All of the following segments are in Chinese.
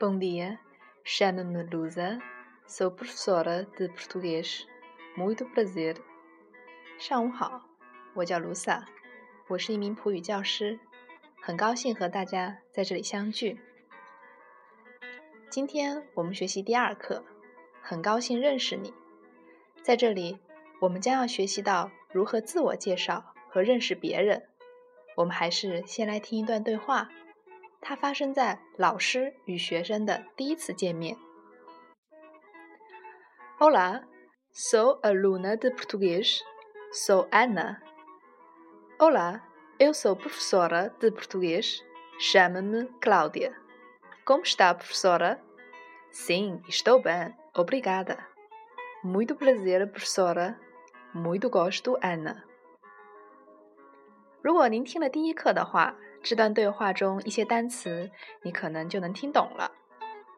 Bom dia, chamo-me Lusa, sou professora de português. Muito prazer. 上午好，我叫卢萨，我是一名普语教师，很高兴和大家在这里相聚。今天我们学习第二课，很高兴认识你。在这里，我们将要学习到如何自我介绍和认识别人。我们还是先来听一段对话。它发生在老师与学生的第一次见面。Olá, sou aluna de português. Sou Ana. Olá, eu sou professora de português. Chama-me Cláudia. Como está, professora? Sim, estou bem, obrigada. Muito prazer, professora. Muito gosto, Ana. 如果您听了第一课的话，这段对话中一些单词你可能就能听懂了。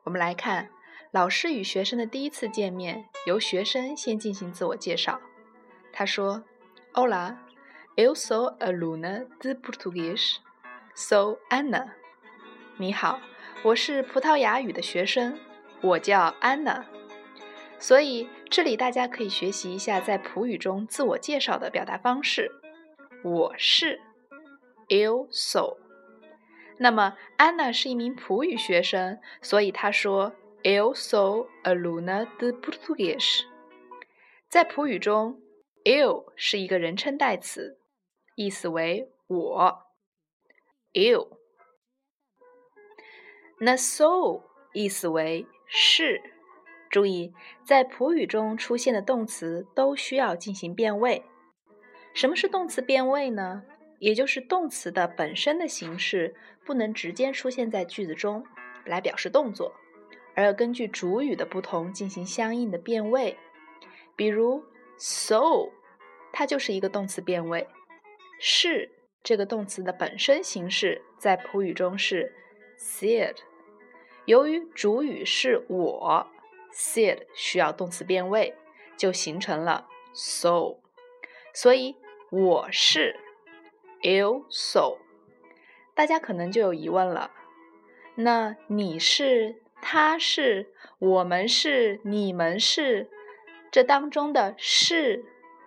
我们来看老师与学生的第一次见面，由学生先进行自我介绍。他说：“Olá, eu sou aluna de português. Sou Ana。”你好，我是葡萄牙语的学生，我叫安娜。所以这里大家可以学习一下在普语中自我介绍的表达方式。我是。Eu sou。那么安娜是一名普语学生，所以她说 Eu sou aluna de portugues。在普语中，eu 是一个人称代词，意思为我。eu。那 sou 意思为是。注意，在普语中出现的动词都需要进行变位。什么是动词变位呢？也就是动词的本身的形式不能直接出现在句子中来表示动作，而要根据主语的不同进行相应的变位。比如 so，它就是一个动词变位。是这个动词的本身形式在普语中是 said，由于主语是我，said 需要动词变位，就形成了 so。所以我是。Eu sou，大家可能就有疑问了。那你是，他是，我们是，你们是，这当中的是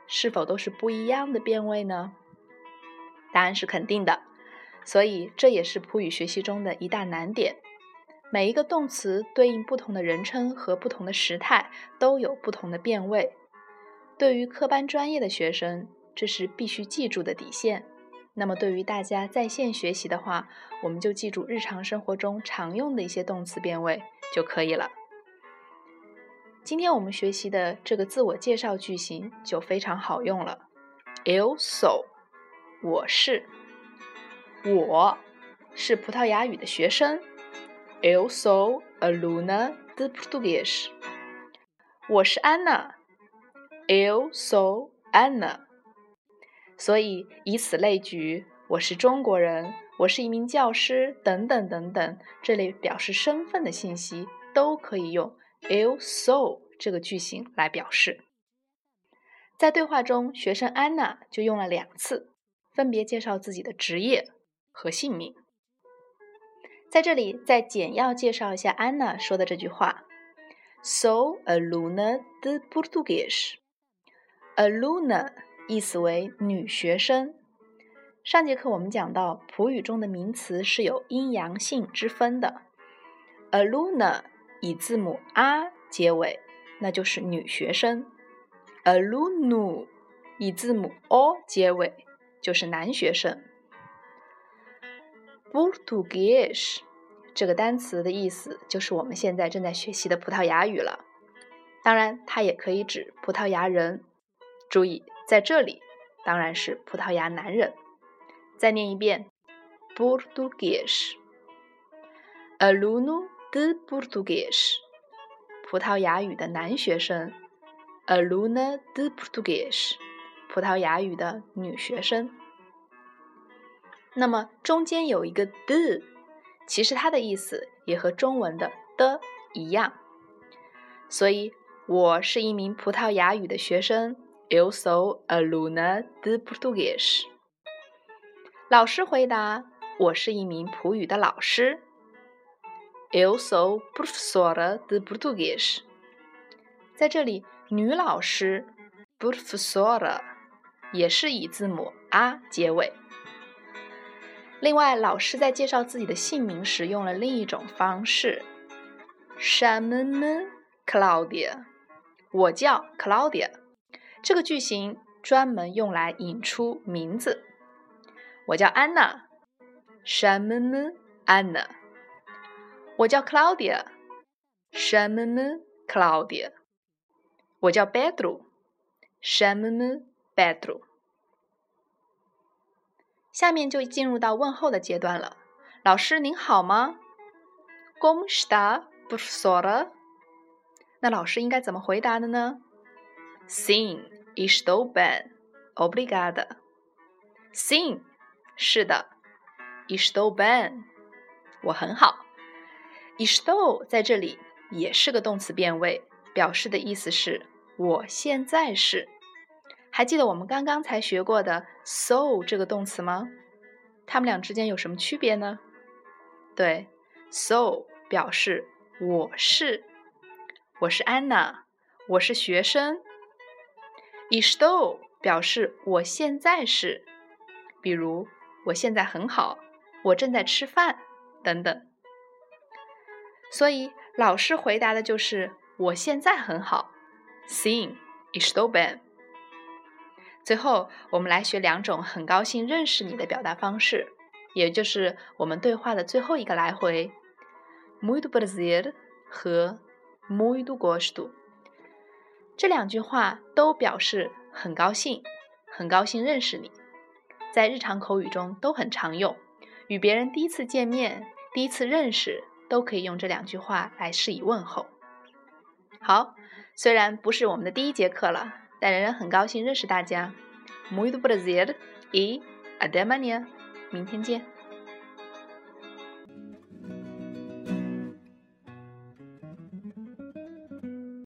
是否都是不一样的变位呢？答案是肯定的。所以这也是普语学习中的一大难点。每一个动词对应不同的人称和不同的时态，都有不同的变位。对于科班专业的学生，这是必须记住的底线。那么，对于大家在线学习的话，我们就记住日常生活中常用的一些动词变位就可以了。今天我们学习的这个自我介绍句型就非常好用了。Eu sou，我是，我是葡萄牙语的学生。Eu sou aluna de português。我是安娜。Eu sou Ana。所以，以此类举，我是中国人，我是一名教师，等等等等，这类表示身份的信息都可以用 eu sou 这个句型来表示。在对话中，学生安娜就用了两次，分别介绍自己的职业和姓名。在这里，再简要介绍一下安娜说的这句话：Sou aluna de português. Aluna。意思为女学生。上节课我们讲到，普语中的名词是有阴阳性之分的。aluna 以字母 a 结尾，那就是女学生；aluno 以字母 o 结尾，就是男学生。português 这个单词的意思就是我们现在正在学习的葡萄牙语了。当然，它也可以指葡萄牙人。注意。在这里当然是葡萄牙男人。再念一遍：português，aluno de português，葡萄牙语的男学生；aluna de português，葡萄牙语的女学生。那么中间有一个 d 其实它的意思也和中文的的一样。所以我是一名葡萄牙语的学生。Eu sou aluna de português。老师回答：“我是一名葡语的老师。” Eu sou professora de português。在这里，女老师 professora 也是以字母 a 结尾。另外，老师在介绍自己的姓名时用了另一种方式，Chamo-me Claudia。我叫 Claudia。这个句型专门用来引出名字。我叫安娜，Chamo-me Anna。我叫 Claudia，Chamo-me Claudia。我叫 Pedro，Chamo-me Pedro。下面就进入到问候的阶段了。老师您好吗？Como está, professora？那老师应该怎么回答的呢？Sim, estou bem, obrigada. Sim，是的，estou bem，我很好。estou 在这里也是个动词变位，表示的意思是我现在是。还记得我们刚刚才学过的 so 这个动词吗？它们俩之间有什么区别呢？对，so 表示我是，我是安娜，我是学生。Esto 表示我现在是，比如我现在很好，我正在吃饭等等。所以老师回答的就是我现在很好。Sim, estou bem. 最后，我们来学两种很高兴认识你的表达方式，也就是我们对话的最后一个来回：muito prazer 和 muito gosto。这两句话都表示很高兴，很高兴认识你，在日常口语中都很常用。与别人第一次见面、第一次认识，都可以用这两句话来示以问候。好，虽然不是我们的第一节课了。但仍然很高兴认识大家。Muito prazer e até amanhã。明天见。